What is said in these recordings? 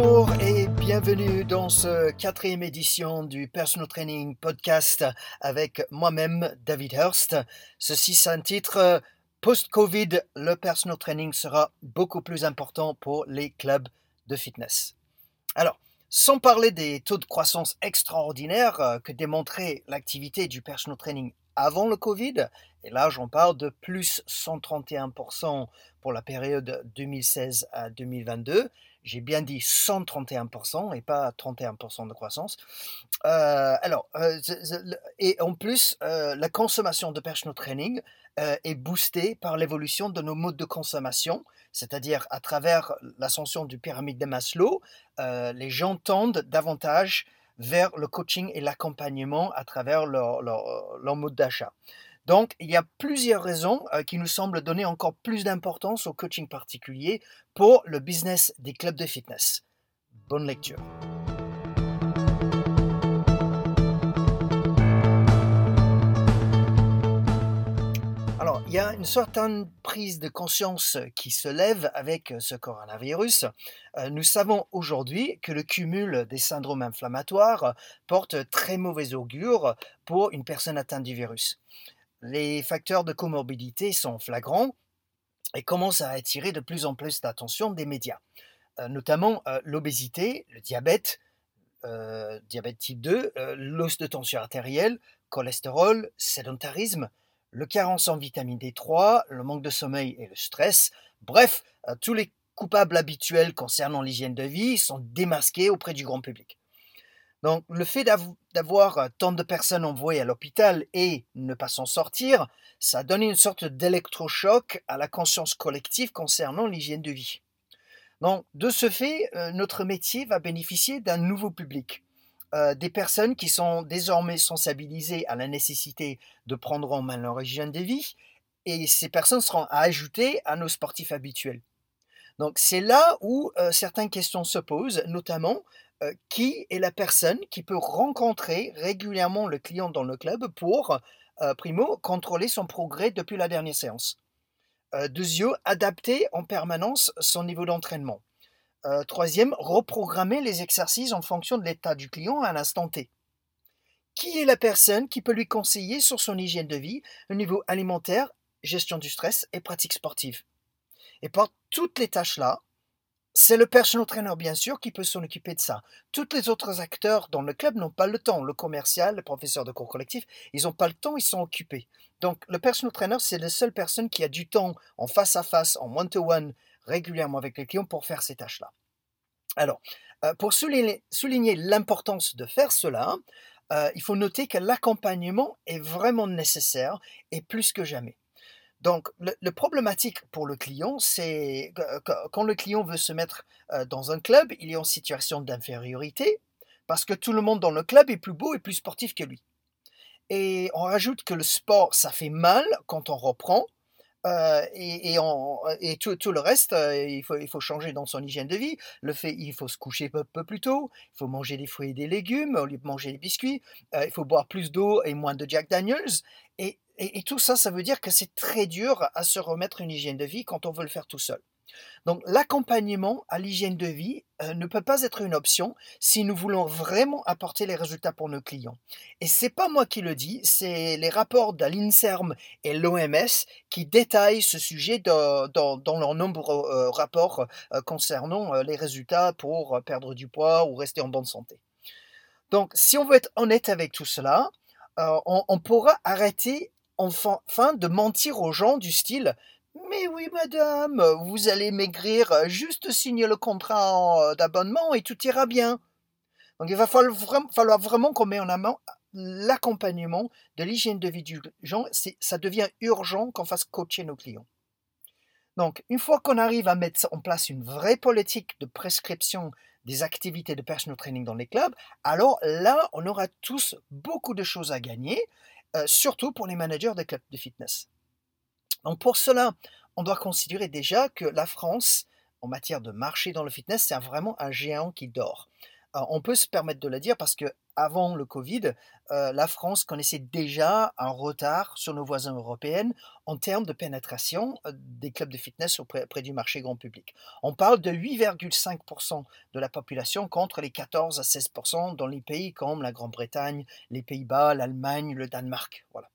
Bonjour et bienvenue dans ce quatrième édition du Personal Training Podcast avec moi-même, David Hurst. Ceci, c'est un titre Post-Covid, le personal training sera beaucoup plus important pour les clubs de fitness. Alors, sans parler des taux de croissance extraordinaires euh, que démontrait l'activité du personal training avant le Covid, et là j'en parle de plus 131% pour la période 2016 à 2022, j'ai bien dit 131% et pas 31% de croissance. Euh, alors, euh, et en plus, la consommation de personal training est boostée par l'évolution de nos modes de consommation c'est-à-dire à travers l'ascension du pyramide de Maslow, euh, les gens tendent davantage vers le coaching et l'accompagnement à travers leur, mode d'achat. Donc, il y a plusieurs raisons euh, qui nous semblent donner encore plus d'importance au coaching particulier pour le business des clubs de fitness. Bonne lecture. il y a une certaine prise de conscience qui se lève avec ce coronavirus. Euh, nous savons aujourd'hui que le cumul des syndromes inflammatoires porte très mauvais augure pour une personne atteinte du virus. Les facteurs de comorbidité sont flagrants et commencent à attirer de plus en plus l'attention des médias, euh, notamment euh, l'obésité, le diabète, diabète type 2, l'os de tension artérielle, cholestérol, sédentarisme, le carence en vitamine D3, le manque de sommeil et le stress. Bref, euh, tous les coupables habituels concernant l'hygiène de vie sont démasqués auprès du grand public. Donc le fait d'avoir euh, tant de personnes envoyées à l'hôpital et ne pas s'en sortir, ça donne une sorte d'électrochoc à la conscience collective concernant l'hygiène de vie. Donc de ce fait, euh, notre métier va bénéficier d'un nouveau public. Euh, des personnes qui sont désormais sensibilisées à la nécessité de prendre en main leur hygiène de vie, et ces personnes seront à ajouter à nos sportifs habituels. Donc c'est là où certaines questions se posent, notamment euh, qui est la personne qui peut rencontrer régulièrement le client dans le club pour, primo, contrôler son progrès depuis la dernière séance. deuxièmement, adapter en permanence son niveau d'entraînement. Euh, troisième, reprogrammer les exercices en fonction de l'état du client à l'instant T. Qui est la personne qui peut lui conseiller sur son hygiène de vie au niveau alimentaire, gestion du stress et pratique sportive Et pour toutes les tâches-là, c'est le personal trainer, bien sûr, qui peut s'en occuper de ça. Tous les autres acteurs dans le club n'ont pas le temps. Le commercial, le professeur de cours collectif, ils n'ont pas le temps, ils sont occupés. Donc, le personal trainer, c'est la seule personne qui a du temps en face à face, en one-to-one, régulièrement avec les clients pour faire ces tâches-là. Alors, euh, pour souligner, l'importance de faire cela, euh, il faut noter que l'accompagnement est vraiment nécessaire et plus que jamais. Donc, le, problématique pour le client, c'est quand le client veut se mettre euh, dans un club, il est en situation d'infériorité parce que tout le monde dans le club est plus beau et plus sportif que lui. Et on rajoute que le sport, ça fait mal quand on reprend, euh, et, et, tout, le reste, euh, il, faut, changer dans son hygiène de vie. Le fait, il faut se coucher un peu, plus tôt, il faut manger des fruits et des légumes au lieu de manger des biscuits, euh, il faut boire plus d'eau et moins de Jack Daniels. Et, et tout ça, ça veut dire que c'est très dur à se remettre une hygiène de vie quand on veut le faire tout seul. Donc l'accompagnement à l'hygiène de vie euh, ne peut pas être une option si nous voulons vraiment apporter les résultats pour nos clients. Et c'est pas moi qui le dis, c'est les rapports de l'INSERM et l'OMS qui détaillent ce sujet dans, leurs nombreux euh, rapports euh, concernant les résultats pour perdre du poids ou rester en bonne santé. Donc si on veut être honnête avec tout cela, on, on pourra arrêter enfin de mentir aux gens du style mais oui, madame, vous allez maigrir, juste signer le contrat euh, d'abonnement et tout ira bien. Donc il va falloir vraiment qu'on mette en amont l'accompagnement de l'hygiène de vie du gens. Ça devient urgent qu'on fasse coacher nos clients. Donc, une fois qu'on arrive à mettre en place une vraie politique de prescription des activités de personal training dans les clubs, alors là, on aura tous beaucoup de choses à gagner, euh, surtout pour les managers des clubs de fitness. Donc pour cela, on doit considérer déjà que la France, en matière de marché dans le fitness, c'est vraiment un géant qui dort. on peut se permettre de le dire parce que avant le Covid, euh, la France connaissait déjà un retard sur nos voisins européens en termes de pénétration euh, des clubs de fitness auprès, du marché grand public. On parle de 8,5% de la population contre les 14 à 16% dans les pays comme la Grande-Bretagne, les Pays-Bas, l'Allemagne, le Danemark. Voilà.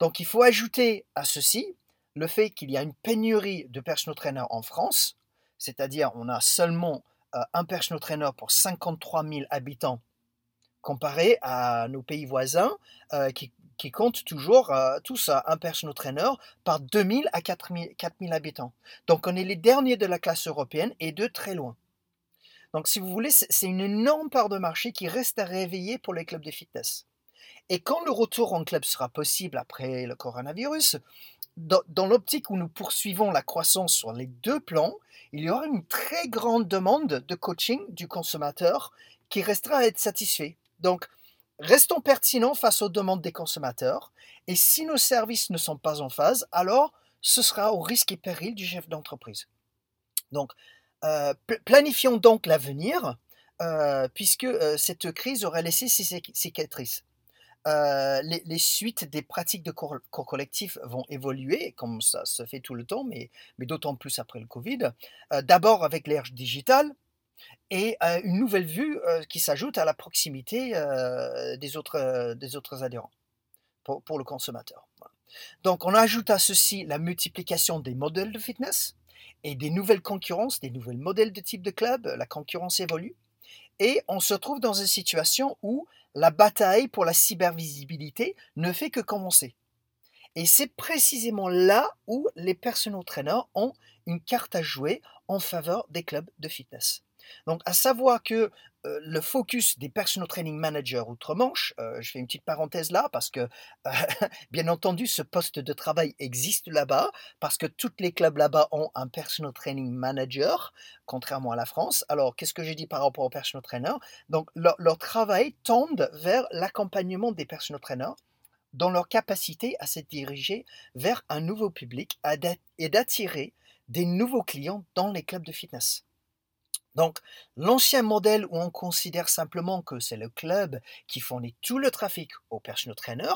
Donc il faut ajouter à ceci le fait qu'il y a une pénurie de personal trainers en France, c'est-à-dire on a seulement euh, un personal trainer pour 53 000 habitants comparé à nos pays voisins euh, qui, comptent toujours euh, tous un personal trainer par 2000 à 4000, 4000 habitants. Donc on est les derniers de la classe européenne et de très loin. Donc si vous voulez, c'est une énorme part de marché qui reste à réveiller pour les clubs de fitness. Et quand le retour en club sera possible après le coronavirus, dans, l'optique où nous poursuivons la croissance sur les deux plans, il y aura une très grande demande de coaching du consommateur qui restera à être satisfait. Donc, restons pertinents face aux demandes des consommateurs et si nos services ne sont pas en phase, alors ce sera au risque et péril du chef d'entreprise. Donc, euh, planifions donc l'avenir, euh, puisque euh, cette crise aurait laissé ses cicatrices. Euh, les, suites des pratiques de cours, collectif vont évoluer, comme ça se fait tout le temps, mais, d'autant plus après le Covid. Euh, d'abord avec l'ère digitale et euh, une nouvelle vue qui s'ajoute à la proximité des, autres, adhérents pour le consommateur. Donc on ajoute à ceci la multiplication des modèles de fitness et des nouvelles concurrences, des nouveaux modèles de type de club. La concurrence évolue. Et on se trouve dans une situation où la bataille pour la cybervisibilité ne fait que commencer. Et c'est précisément là où les personal trainers ont une carte à jouer en faveur des clubs de fitness. Donc, à savoir que euh, le focus des personal training managers outre-Manche, euh, je fais une petite parenthèse là parce que, bien entendu, ce poste de travail existe là-bas, parce que tous les clubs là-bas ont un personal training manager, contrairement à la France. Alors, qu'est-ce que j'ai dit par rapport aux personal trainers? Donc, leur, leur travail tend vers l'accompagnement des personal trainers dans leur capacité à se diriger vers un nouveau public et d'attirer des nouveaux clients dans les clubs de fitness. Donc, l'ancien modèle où on considère simplement que c'est le club qui fournit tout le trafic au personal trainer,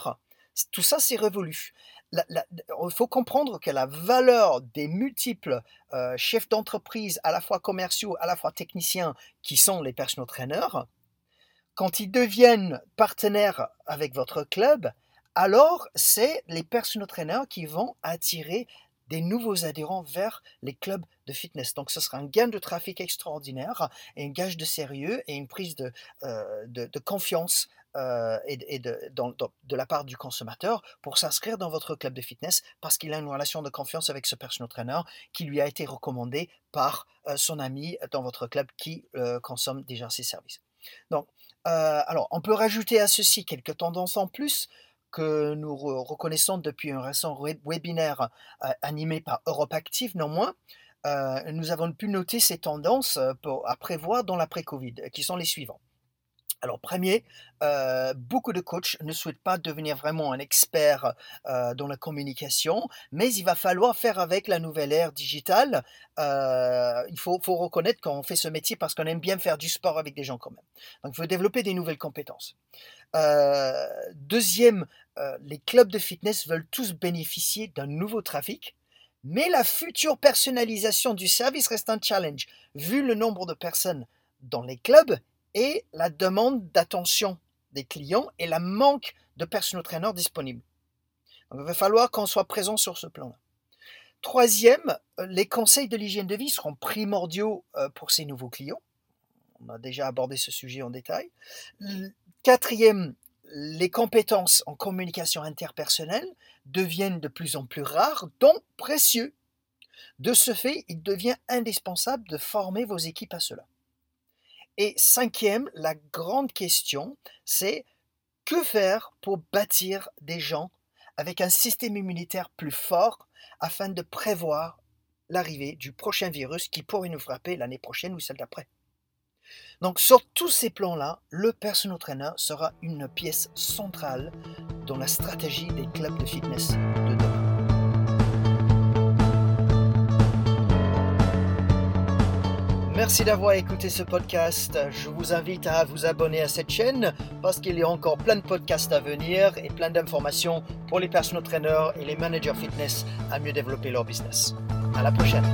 tout ça c'est révolu. il faut comprendre que la valeur des multiples euh, chefs d'entreprise, à la fois commerciaux, à la fois techniciens, qui sont les personal trainers, quand ils deviennent partenaires avec votre club, alors c'est les personal trainers qui vont attirer des nouveaux adhérents vers les clubs de fitness. Donc ce sera un gain de trafic extraordinaire et un gage de sérieux et une prise de, euh, confiance euh, et, de, de, la part du consommateur pour s'inscrire dans votre club de fitness parce qu'il a une relation de confiance avec ce personal trainer qui lui a été recommandé par euh, son ami dans votre club qui consomme déjà ses services. Donc, alors, on peut rajouter à ceci quelques tendances en plus que nous reconnaissons depuis un récent webinaire euh, animé par Europe Active, néanmoins, euh, nous avons pu noter ces tendances euh, à prévoir dans l'après-Covid, qui sont les suivants. Alors, premier, beaucoup de coachs ne souhaitent pas devenir vraiment un expert dans la communication, mais il va falloir faire avec la nouvelle ère digitale. il faut, faut reconnaître qu'on fait ce métier parce qu'on aime bien faire du sport avec des gens quand même. Donc, il faut développer des nouvelles compétences. deuxième, les clubs de fitness veulent tous bénéficier d'un nouveau trafic, mais la future personnalisation du service reste un challenge, vu le nombre de personnes dans les clubs et la demande d'attention des clients et la manque de personal trainers disponibles. Il va falloir qu'on soit présent sur ce plan-là. Troisième, les conseils de l'hygiène de vie seront primordiaux pour ces nouveaux clients. On a déjà abordé ce sujet en détail. Quatrième, les compétences en communication interpersonnelle deviennent de plus en plus rares, donc précieux. De ce fait, il devient indispensable de former vos équipes à cela. Et cinquième, la grande question, c'est que faire pour bâtir des gens avec un système immunitaire plus fort afin de prévoir l'arrivée du prochain virus qui pourrait nous frapper l'année prochaine ou celle d'après. Donc sur tous ces plans-là, le personal trainer sera une pièce centrale dans la stratégie des clubs de fitness de demain. Merci d'avoir écouté ce podcast. Je vous invite à vous abonner à cette chaîne parce qu'il y a encore plein de podcasts à venir et plein d'informations pour les personal trainers et les managers fitness à mieux développer leur business. À la prochaine.